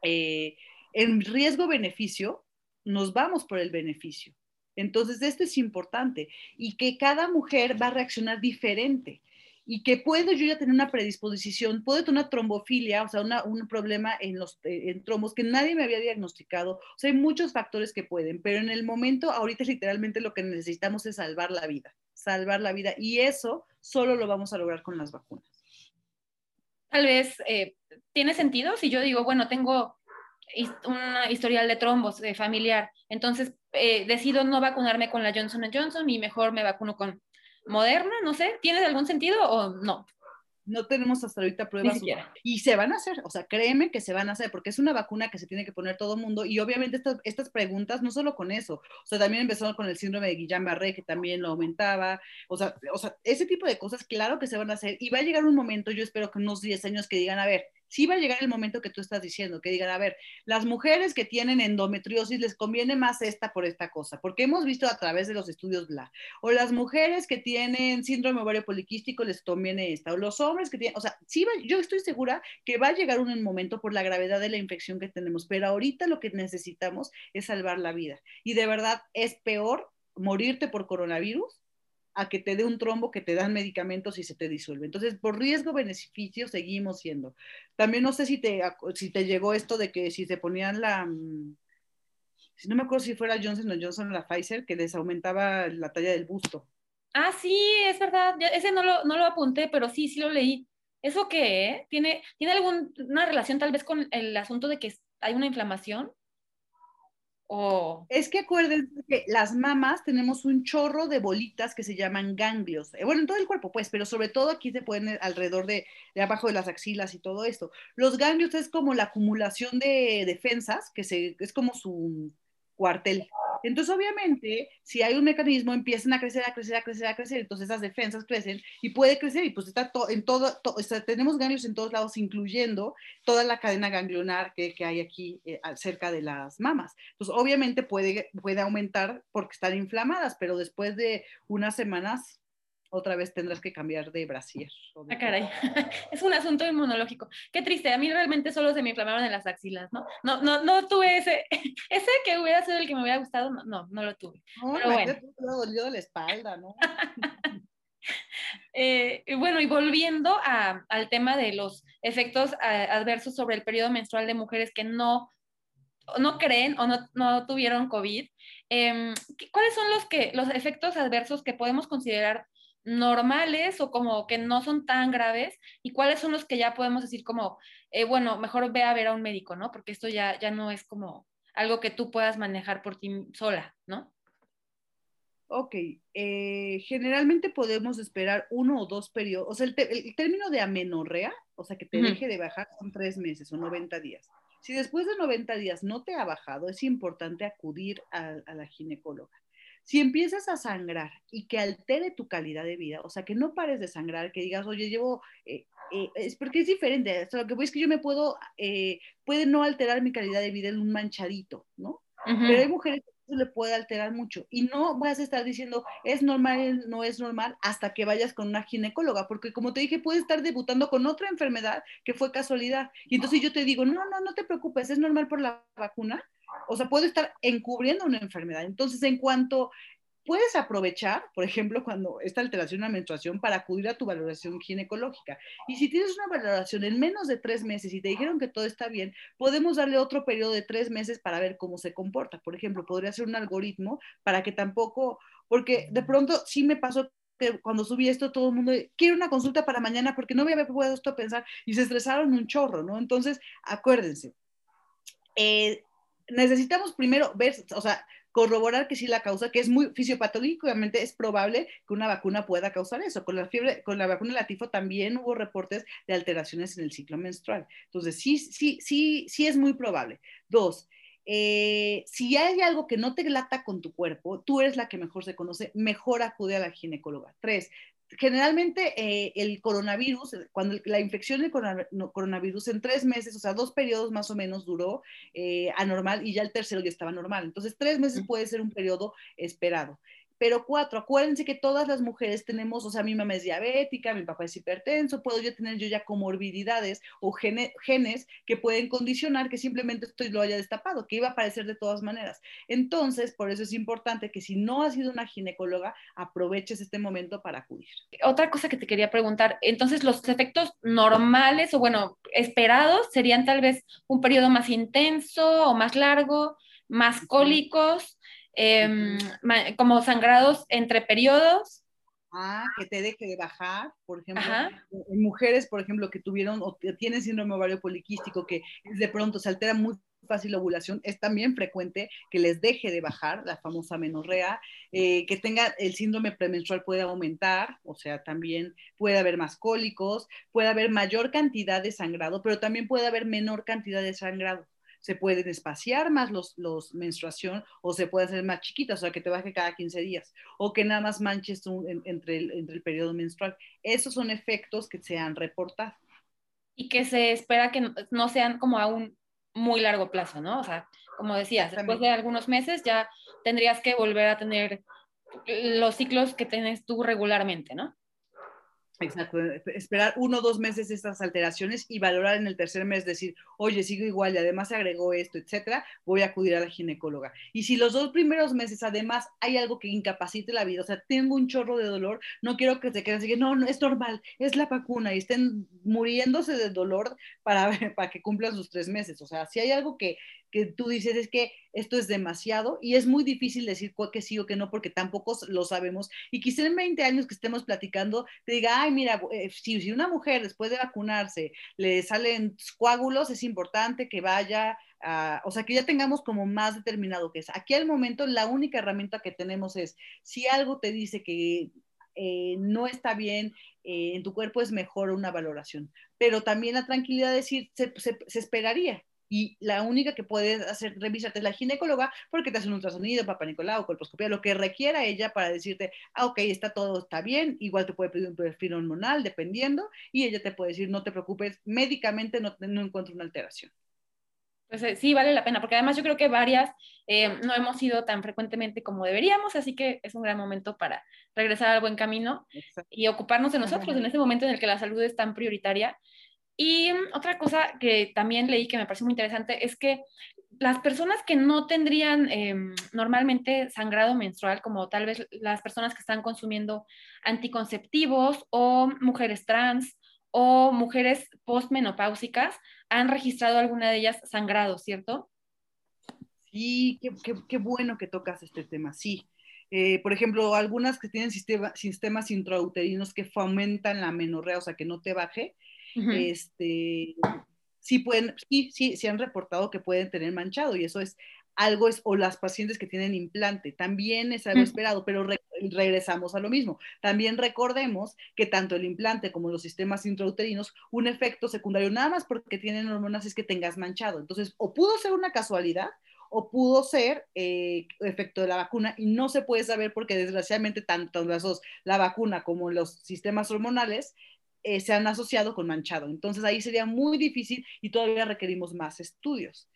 [SPEAKER 2] eh, en riesgo-beneficio, nos vamos por el beneficio. Entonces, esto es importante y que cada mujer va a reaccionar diferente y que puedo yo ya tener una predisposición, puedo tener una trombofilia, o sea, un problema en los en trombos que nadie me había diagnosticado. O sea, hay muchos factores que pueden, pero en el momento, ahorita literalmente lo que necesitamos es salvar la vida, salvar la vida. Y eso solo lo vamos a lograr con las vacunas.
[SPEAKER 1] Tal vez eh, tiene sentido si yo digo, bueno, tengo una historial de trombos de familiar, entonces eh, decido no vacunarme con la Johnson Johnson y mejor me vacuno con Moderna, no sé, ¿tiene algún sentido o no?
[SPEAKER 2] No tenemos hasta ahorita pruebas. Y se van a hacer, o sea, créeme que se van a hacer, porque es una vacuna que se tiene que poner todo el mundo. Y obviamente estas, estas preguntas, no solo con eso, o sea, también empezaron con el síndrome de Guillain-Barré, que también lo aumentaba. O sea, o sea, ese tipo de cosas, claro que se van a hacer. Y va a llegar un momento, yo espero que unos 10 años que digan, a ver, sí va a llegar el momento que tú estás diciendo, que digan, a ver, las mujeres que tienen endometriosis les conviene más esta por esta cosa, porque hemos visto a través de los estudios bla, o las mujeres que tienen síndrome ovario poliquístico les conviene esta, o los hombres que tienen, o sea, sí yo estoy segura que va a llegar un momento por la gravedad de la infección que tenemos, pero ahorita lo que necesitamos es salvar la vida. Y de verdad es peor morirte por coronavirus a que te dé un trombo que te dan medicamentos y se te disuelve. Entonces, por riesgo-beneficio seguimos siendo. También no sé si te, si te llegó esto de que si se ponían la, mm, si no me acuerdo si fuera Johnson o Johnson la Pfizer, que les aumentaba la talla del busto.
[SPEAKER 1] Ah, sí, es verdad. ese no lo, no lo apunté, pero sí, sí lo leí. ¿Eso qué? ¿Tiene, ¿Tiene alguna relación tal vez con el asunto de que hay una inflamación?
[SPEAKER 2] Es que acuérdense que las mamas tenemos un chorro de bolitas que se llaman ganglios. Eh, bueno, en todo el cuerpo, pues, pero sobre todo aquí se pueden eh, alrededor de, de, abajo de las axilas y todo esto. Los ganglios es como la acumulación de defensas, que se, es como su cuartel. Entonces, obviamente, si hay un mecanismo, empiezan a crecer, a crecer, a crecer, a crecer, entonces esas defensas crecen y puede crecer y pues está en todo, tenemos ganglios en todos lados, incluyendo toda la cadena ganglionar que, que hay aquí eh, cerca de las mamas. Entonces, obviamente puede, puede aumentar porque están inflamadas, pero después de unas semanas otra vez tendrás que cambiar de brasier.
[SPEAKER 1] ah, caray. es un asunto inmunológico. Qué triste. A mí realmente solo se me inflamaron en las axilas, ¿no? No, no, no tuve ese, ese que hubiera sido el que me hubiera gustado, no, no, lo tuve.
[SPEAKER 2] No, Pero bueno. dolió la espalda, ¿no?
[SPEAKER 1] eh, bueno, y volviendo a, al tema de los efectos adversos sobre el periodo menstrual de mujeres que no, no creen o no, no tuvieron COVID, eh, ¿cuáles son los, que, los efectos adversos que podemos considerar normales o como que no son tan graves y cuáles son los que ya podemos decir como, eh, bueno, mejor ve a ver a un médico, ¿no? Porque esto ya, ya no es como algo que tú puedas manejar por ti sola, ¿no?
[SPEAKER 2] Ok, eh, generalmente podemos esperar uno o dos periodos, o sea, el, término de amenorrea, o sea, que te deje de bajar son tres meses o 90 días. Si después de 90 días no te ha bajado, es importante acudir a, la ginecóloga. Si empiezas a sangrar y que altere tu calidad de vida, o sea, que no pares de sangrar, que digas, oye, llevo, eh, eh, es porque es diferente, o sea, lo que voy es que yo me puedo, puede no alterar mi calidad de vida en un manchadito, ¿no? Pero hay mujeres que le puede alterar mucho. Y no vas a estar diciendo es normal, no es normal, hasta que vayas con una ginecóloga, porque como te dije, puedes estar debutando con otra enfermedad que fue casualidad. Y entonces yo te digo, no, no, no te preocupes, es normal por la vacuna. O sea, puede estar encubriendo una enfermedad. Entonces, en cuanto puedes aprovechar, por ejemplo, cuando esta alteración la menstruación para acudir a tu valoración ginecológica. Y si tienes una valoración en menos de tres meses y te dijeron que todo está bien, podemos darle otro periodo de tres meses para ver cómo se comporta. Por ejemplo, podría ser un algoritmo para que tampoco, porque de pronto sí me pasó que cuando subí esto todo el mundo quiere una consulta para mañana porque no me había puesto a pensar y se estresaron un chorro, ¿no? Entonces, acuérdense, eh, necesitamos primero ver, o sea, corroborar que sí la causa, que es muy fisiopatológicamente es probable que una vacuna pueda causar eso. Con la fiebre, con la vacuna de la tifo también hubo reportes de alteraciones en el ciclo menstrual. Entonces, sí, sí, sí, sí es muy probable. Dos, eh, si hay algo que no te lata con tu cuerpo, tú eres la que mejor se conoce, mejor acude a la ginecóloga. Tres, generalmente eh, el coronavirus, cuando la infección del coronavirus en tres meses, o sea, dos periodos más o menos duró eh, anormal y ya el tercero ya estaba normal. Entonces, tres meses puede ser un periodo esperado. Pero cuatro, acuérdense que todas las mujeres tenemos, o sea, mi mamá es diabética, mi papá es hipertenso, puedo yo tener yo ya comorbilidades o genes que pueden condicionar que simplemente esto lo haya destapado, que iba a aparecer de todas maneras. Entonces, por eso es importante que si no has sido una ginecóloga, aproveches este momento para acudir.
[SPEAKER 1] Otra cosa que te quería preguntar, entonces los efectos normales o bueno, esperados serían tal vez un periodo más intenso o más largo, más cólicos Em, como sangrados entre periodos.
[SPEAKER 2] Ah, que te deje de bajar, por ejemplo, en mujeres, por ejemplo, que tuvieron o tienen síndrome ovario poliquístico, que de pronto se altera muy fácil la ovulación, es también frecuente que les deje de bajar, la famosa menorrea, eh, que tenga el síndrome premenstrual puede aumentar, o sea, también puede haber más cólicos, puede haber mayor cantidad de sangrado, pero también puede haber menor cantidad de sangrado se pueden espaciar más los, los menstruación o se puede hacer más chiquitas, o sea, que te baje cada 15 días o que nada más manches entre, el, entre el periodo menstrual. Esos son efectos que se han reportado.
[SPEAKER 1] Y que se espera que no, sean como a un muy largo plazo, ¿no? O sea, como decías, después de algunos meses ya tendrías que volver a tener los ciclos que tienes tú regularmente, ¿no?
[SPEAKER 2] Exacto, esperar uno o dos meses estas alteraciones y valorar en el tercer mes, decir, oye, sigo igual y además se agregó esto, etcétera, voy a acudir a la ginecóloga. Y si los dos primeros meses además hay algo que incapacite la vida, o sea, tengo un chorro de dolor, no quiero que se queden así, no, no, es normal, es la vacuna y estén muriéndose de dolor para, para que cumplan sus tres meses. O sea, si hay algo que, que tú dices es que esto es demasiado y es muy difícil decir que sí o que no porque tampoco lo sabemos. Y quizá en 20 años que estemos platicando te diga, ay, mira, eh, si, si una mujer después de vacunarse le salen coágulos, es importante que vaya o sea, que ya tengamos como más determinado que es. Aquí al momento la única herramienta que tenemos es, si algo te dice que eh, no está bien, eh, en tu cuerpo es mejor una valoración, pero también la tranquilidad de decir, se, se esperaría, y la única que puede hacer revisarte es la ginecóloga porque te hace un ultrasonido, papá Nicolau, colposcopía, lo que requiera ella para decirte, ah, ok, está todo está bien, igual te puede pedir un perfil hormonal dependiendo y ella te puede decir, no te preocupes, médicamente no, no encuentro una alteración.
[SPEAKER 1] Pues eh, sí, vale la pena, porque además yo creo que varias eh, no hemos ido tan frecuentemente como deberíamos, así que es un gran momento para regresar al buen camino y ocuparnos de nosotros en este momento en el que la salud es tan prioritaria y otra cosa que también leí que me pareció muy interesante es que las personas que no tendrían em, normalmente sangrado menstrual, como tal vez las personas que están consumiendo anticonceptivos o mujeres trans o mujeres postmenopáusicas, han registrado alguna de ellas sangrado, ¿cierto?
[SPEAKER 2] Sí, qué, bueno que tocas este tema, sí. Eh, por ejemplo, algunas que tienen sistemas intrauterinos que fomentan la menorrea, o sea, que no te baje, este, sí pueden, sí, sí, sí han reportado que pueden tener manchado y eso es algo es, o las pacientes que tienen implante, también es algo esperado, pero regresamos a lo mismo. También recordemos que tanto el implante como los sistemas intrauterinos, un efecto secundario nada más porque tienen hormonas es que tengas manchado. Entonces, o pudo ser una casualidad o pudo ser eh, efecto de la vacuna y no se puede saber porque desgraciadamente tanto las dos, la vacuna como los sistemas hormonales, eh, se han asociado con manchado. Entonces ahí sería muy difícil y todavía requerimos más estudios.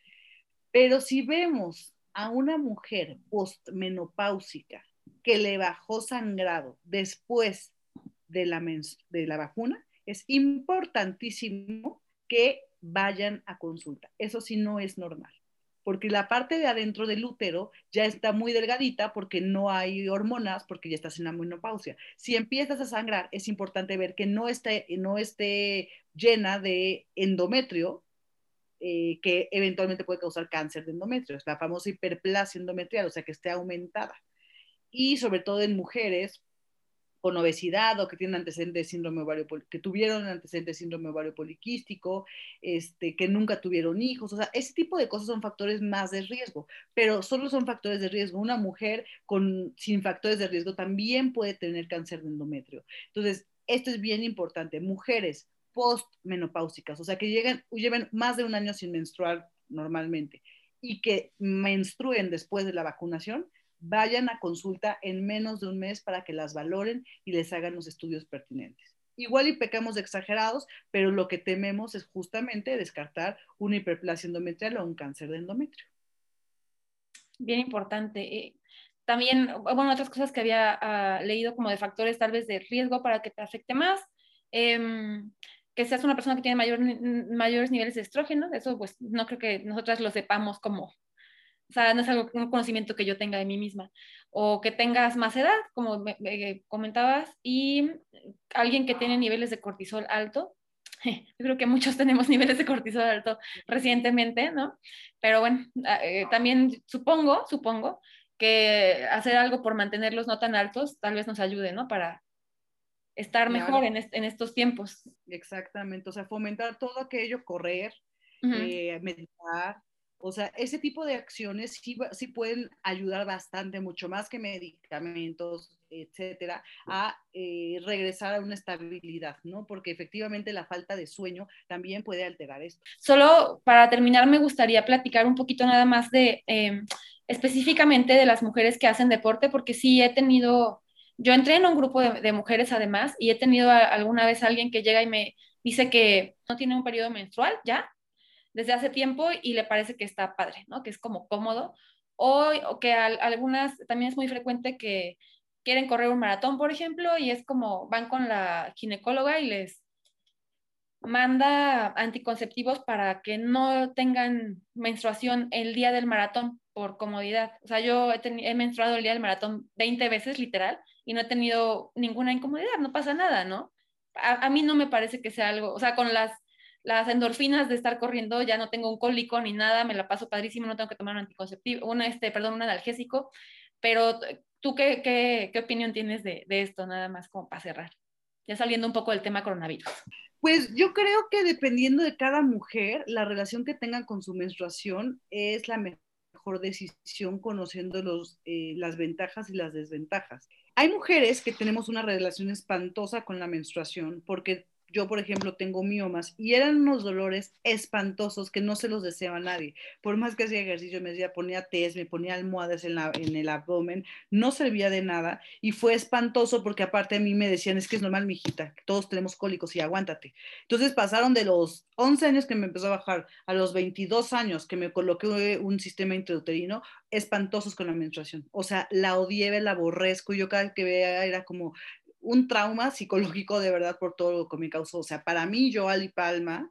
[SPEAKER 2] Pero si vemos a una mujer postmenopáusica que le bajó sangrado después de la, de la vacuna, es importantísimo que vayan a consulta. Eso sí no es normal, porque la parte de adentro del útero ya está muy delgadita porque no hay hormonas, porque ya estás en la menopausia. Si empiezas a sangrar, es importante ver que no esté, no esté llena de endometrio, eh, que eventualmente puede causar cáncer de endometrio, es la famosa hiperplasia endometrial, o sea, que esté aumentada. Y sobre todo en mujeres con obesidad o que tienen antecedentes de síndrome ovario, que tuvieron antecedentes de síndrome ovario poliquístico, este, que nunca tuvieron hijos, o sea, ese tipo de cosas son factores más de riesgo, pero solo son factores de riesgo. Una mujer con, sin factores de riesgo también puede tener cáncer de endometrio. Entonces, esto es bien importante. Mujeres postmenopáusicas, o sea, que lleguen, lleven más de un año sin menstruar normalmente y que menstruen después de la vacunación, vayan a consulta en menos de un mes para que las valoren y les hagan los estudios pertinentes. Igual y pecamos de exagerados, pero lo que tememos es justamente descartar una hiperplasia endometrial o un cáncer de endometrio.
[SPEAKER 1] Bien importante. Eh, también, bueno, otras cosas que había ah, leído como de factores tal vez de riesgo para que te afecte más. Em, que seas una persona que tiene mayor, mayores niveles de estrógeno, eso pues no creo que nosotras lo sepamos como, o sea, no es algo, un conocimiento que yo tenga de mí misma, o que tengas más edad, como comentabas, y alguien que tiene niveles de cortisol alto, yo creo que muchos tenemos niveles de cortisol alto recientemente, ¿no? Pero bueno, ah, eh, también supongo, supongo que hacer algo por mantenerlos no tan altos tal vez nos ayude, ¿no? Para, estar mejor en, estos tiempos.
[SPEAKER 2] Exactamente, o sea, fomentar todo aquello, correr, eh, meditar, o sea, ese tipo de acciones sí, sí, pueden ayudar bastante, mucho más que medicamentos, etcétera, a eh, regresar a una estabilidad, ¿no? Porque efectivamente la falta de sueño también puede alterar esto.
[SPEAKER 1] Solo para terminar, me gustaría platicar un poquito nada más de em, específicamente de las mujeres que hacen deporte, porque sí he tenido yo entré en un grupo de, mujeres además y he tenido alguna vez alguien que llega y me dice que no tiene un periodo menstrual ya desde hace tiempo y le parece que está padre, ¿no? Que es como cómodo. O, o que algunas, también es muy frecuente que quieren correr un maratón, por ejemplo, y es como van con la ginecóloga y les manda anticonceptivos para que no tengan menstruación el día del maratón por comodidad. O sea, yo he, menstruado el día del maratón 20 veces, literal, y no he tenido ninguna incomodidad, no pasa nada, ¿no? A, mí no me parece que sea algo, o sea, con las, las endorfinas de estar corriendo ya no tengo un cólico ni nada, me la paso padrísimo, no tengo que tomar un anticonceptivo, una, este, perdón, un analgésico, pero tú qué, qué, qué opinión tienes de, de esto, nada más como para cerrar, ya saliendo un poco del tema coronavirus.
[SPEAKER 2] Pues yo creo que dependiendo de cada mujer, la relación que tengan con su menstruación es la mejor decisión conociendo los, eh, las ventajas y las desventajas. Hay mujeres que tenemos una relación espantosa con la menstruación porque yo, por ejemplo, tengo miomas y eran unos dolores espantosos que no se los deseaba a nadie. Por más que hacía ejercicio, me decía, ponía test, me ponía almohadas en, la, en el abdomen, no servía de nada y fue espantoso porque aparte a mí me decían, es que es normal, mijita, todos tenemos cólicos y aguántate. Entonces pasaron de los 11 años que me empezó a bajar a los 22 años que me coloqué un sistema intrauterino, espantosos con la menstruación. O sea, la odié, la aborrezco. Yo cada vez que veía era como, un trauma psicológico de verdad por todo lo que me causó. O sea, para mí, yo, Ali Palma,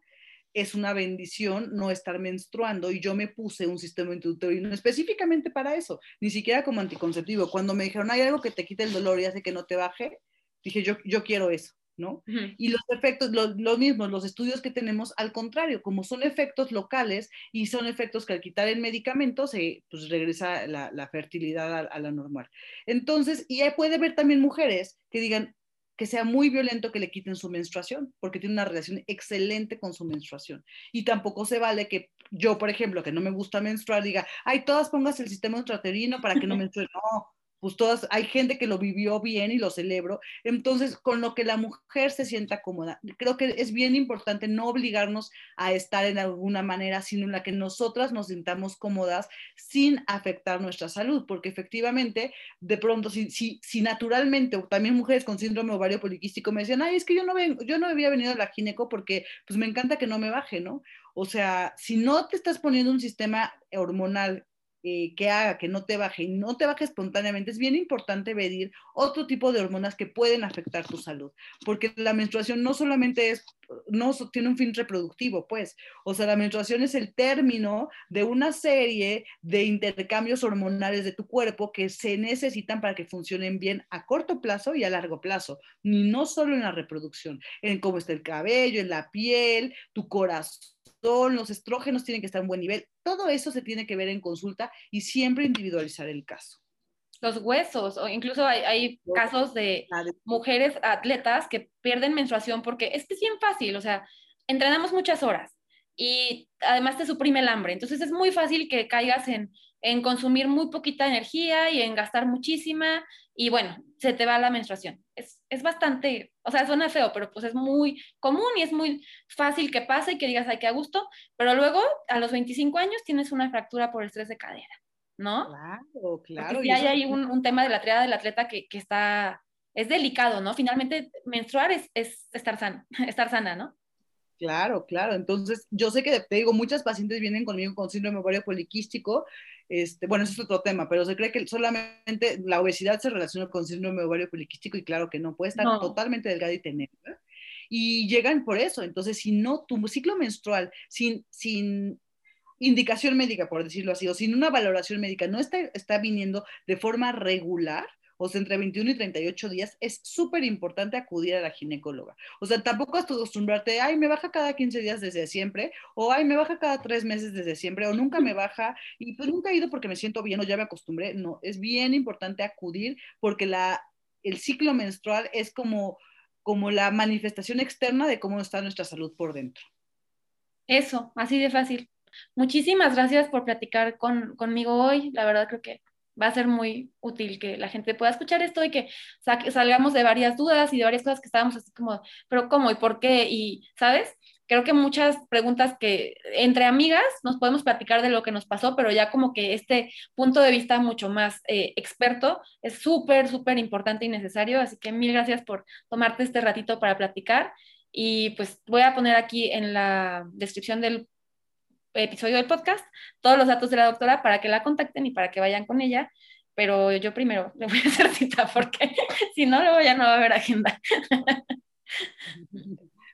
[SPEAKER 2] es una bendición no estar menstruando y yo me puse un sistema intrauterino específicamente para eso, ni siquiera como anticonceptivo. Cuando me dijeron, hay algo que te quite el dolor y hace que no te baje, dije, yo, yo quiero eso. ¿No? Y los efectos, los mismos, los estudios que tenemos, al contrario, como son efectos locales y son efectos que al quitar el medicamento se pues, regresa la, fertilidad a, a, la normal. Entonces, y puede haber también mujeres que digan que sea muy violento que le quiten su menstruación, porque tiene una relación excelente con su menstruación. Y tampoco se vale que yo, por ejemplo, que no me gusta menstruar, diga, ay, todas pongas el sistema intrauterino para que no menstrue. No, pues todas, hay gente que lo vivió bien y lo celebro. Entonces, con lo que la mujer se sienta cómoda, creo que es bien importante no obligarnos a estar en alguna manera, sino en la que nosotras nos sintamos cómodas sin afectar nuestra salud, porque efectivamente, de pronto, si, si, si naturalmente, o también mujeres con síndrome ovario poliquístico me decían, ay, es que yo no, ven, yo no había venido a la gineco porque pues me encanta que no me baje, ¿no? O sea, si no te estás poniendo un sistema hormonal eh, que haga que no te baje y no te baje espontáneamente, es bien importante medir otro tipo de hormonas que pueden afectar tu salud, porque la menstruación no solamente es, no tiene un fin reproductivo, pues, o sea, la menstruación es el término de una serie de intercambios hormonales de tu cuerpo que se necesitan para que funcionen bien a corto plazo y a largo plazo, y no solo en la reproducción, en cómo está el cabello, en la piel, tu corazón los estrógenos tienen que estar en buen nivel. Todo eso se tiene que ver en consulta y siempre individualizar el caso.
[SPEAKER 1] Los huesos, o incluso hay, casos de mujeres atletas que pierden menstruación porque es que es bien fácil, o sea, entrenamos muchas horas y además te suprime el hambre. Entonces es muy fácil que caigas en, en consumir muy poquita energía y en gastar muchísima y bueno, se te va la menstruación. Es, es, bastante, o sea, suena feo, pero pues es muy común y es muy fácil que pase y que digas, ay, qué a gusto, pero luego a los 25 años tienes una fractura por estrés de cadera, ¿no?
[SPEAKER 2] Claro, claro.
[SPEAKER 1] Y hay ahí un, un, tema de la triada del atleta que, que, está, es delicado, ¿no? Finalmente, menstruar es, es estar, sana, estar sana, ¿no?
[SPEAKER 2] Claro, claro. Entonces, yo sé que te digo, muchas pacientes vienen conmigo con síndrome ovario poliquístico. Este, bueno, eso es otro tema, pero se cree que solamente la obesidad se relaciona con síndrome ovario poliquístico y claro que no, puede estar totalmente delgada y tener. Y llegan por eso. Entonces, si no, tu ciclo menstrual, sin, sin indicación médica, por decirlo así, o sin una valoración médica, no está, está viniendo de forma regular, o sea, entre 21 y 38 días, es súper importante acudir a la ginecóloga. O sea, tampoco acostumbrarte, ay, me baja cada 15 días desde siempre, o ay, me baja cada tres meses desde siempre, o nunca me baja, y pues nunca he ido porque me siento bien o ya me acostumbré. No, es bien importante acudir porque la, el ciclo menstrual es como, como la manifestación externa de cómo está nuestra salud por dentro.
[SPEAKER 1] Eso, así de fácil. Muchísimas gracias por platicar con, conmigo hoy. La verdad creo que va a ser muy útil que la gente pueda escuchar esto y que salgamos de varias dudas y de varias cosas que estábamos así como, pero ¿cómo y por qué? Y, ¿sabes? Creo que muchas preguntas que entre amigas nos podemos platicar de lo que nos pasó, pero ya como que este punto de vista mucho más eh, experto es súper, súper importante y necesario. Así que mil gracias por tomarte este ratito para platicar. Y pues voy a poner aquí en la descripción del episodio del podcast todos los datos de la doctora para que la contacten y para que vayan con ella. Pero yo primero le voy a hacer cita porque si no, luego ya no va a haber agenda.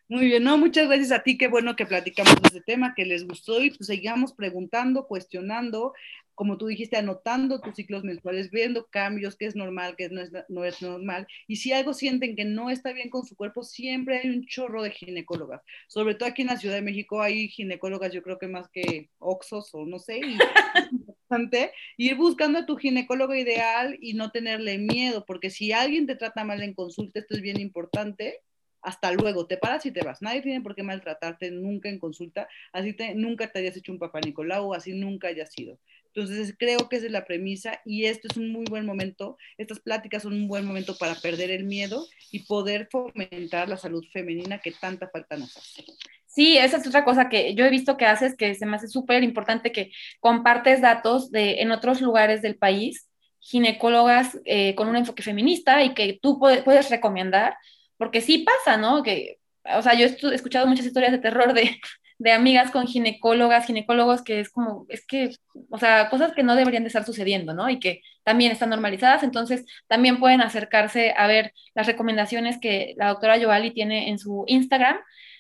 [SPEAKER 2] Muy bien, no, muchas gracias a ti, qué bueno que platicamos de este tema, que les gustó y pues sigamos preguntando, cuestionando, como tú dijiste, anotando tus ciclos menstruales, viendo cambios, qué es normal, qué no es, no es normal. Y si algo sienten que no está bien con su cuerpo, siempre hay un chorro de ginecólogas. Sobre todo aquí en la Ciudad de México hay ginecólogas, yo creo que más que oxos o no sé. Y es importante ir buscando a tu ginecólogo ideal y no tenerle miedo, porque si alguien te trata mal en consulta, esto es bien importante hasta luego, te paras y te vas. Nadie tiene por qué maltratarte nunca en consulta, así te, nunca te hayas hecho un papá Nicolau, así nunca hayas sido. Entonces creo que esa es la premisa y esto es un muy buen momento, estas pláticas son un buen momento para perder el miedo y poder fomentar la salud femenina que tanta falta nos hace.
[SPEAKER 1] Sí, esa es otra cosa que yo he visto que haces, que se me hace súper importante que compartes datos de en otros lugares del país, ginecólogas eh, con un enfoque feminista y que tú puedes recomendar porque sí pasa, ¿no? Que, o sea, yo he escuchado muchas historias de terror de, de amigas con ginecólogas, ginecólogos, que es como, es que, o sea, cosas que no deberían de estar sucediendo, ¿no? Y que también están normalizadas, entonces también pueden acercarse a ver las recomendaciones que la doctora Joali tiene en su Instagram,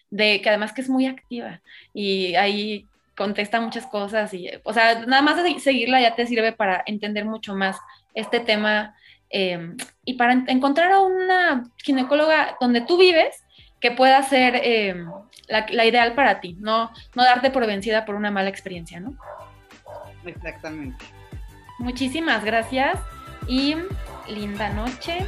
[SPEAKER 1] de que además que es muy activa y ahí contesta muchas cosas y, o sea, nada más de seguirla ya te sirve para entender mucho más este tema Em, y para encontrar a una ginecóloga donde tú vives que pueda ser em, la, ideal para ti, no, no darte por vencida por una mala experiencia, ¿no?
[SPEAKER 2] Exactamente.
[SPEAKER 1] Muchísimas gracias y linda noche.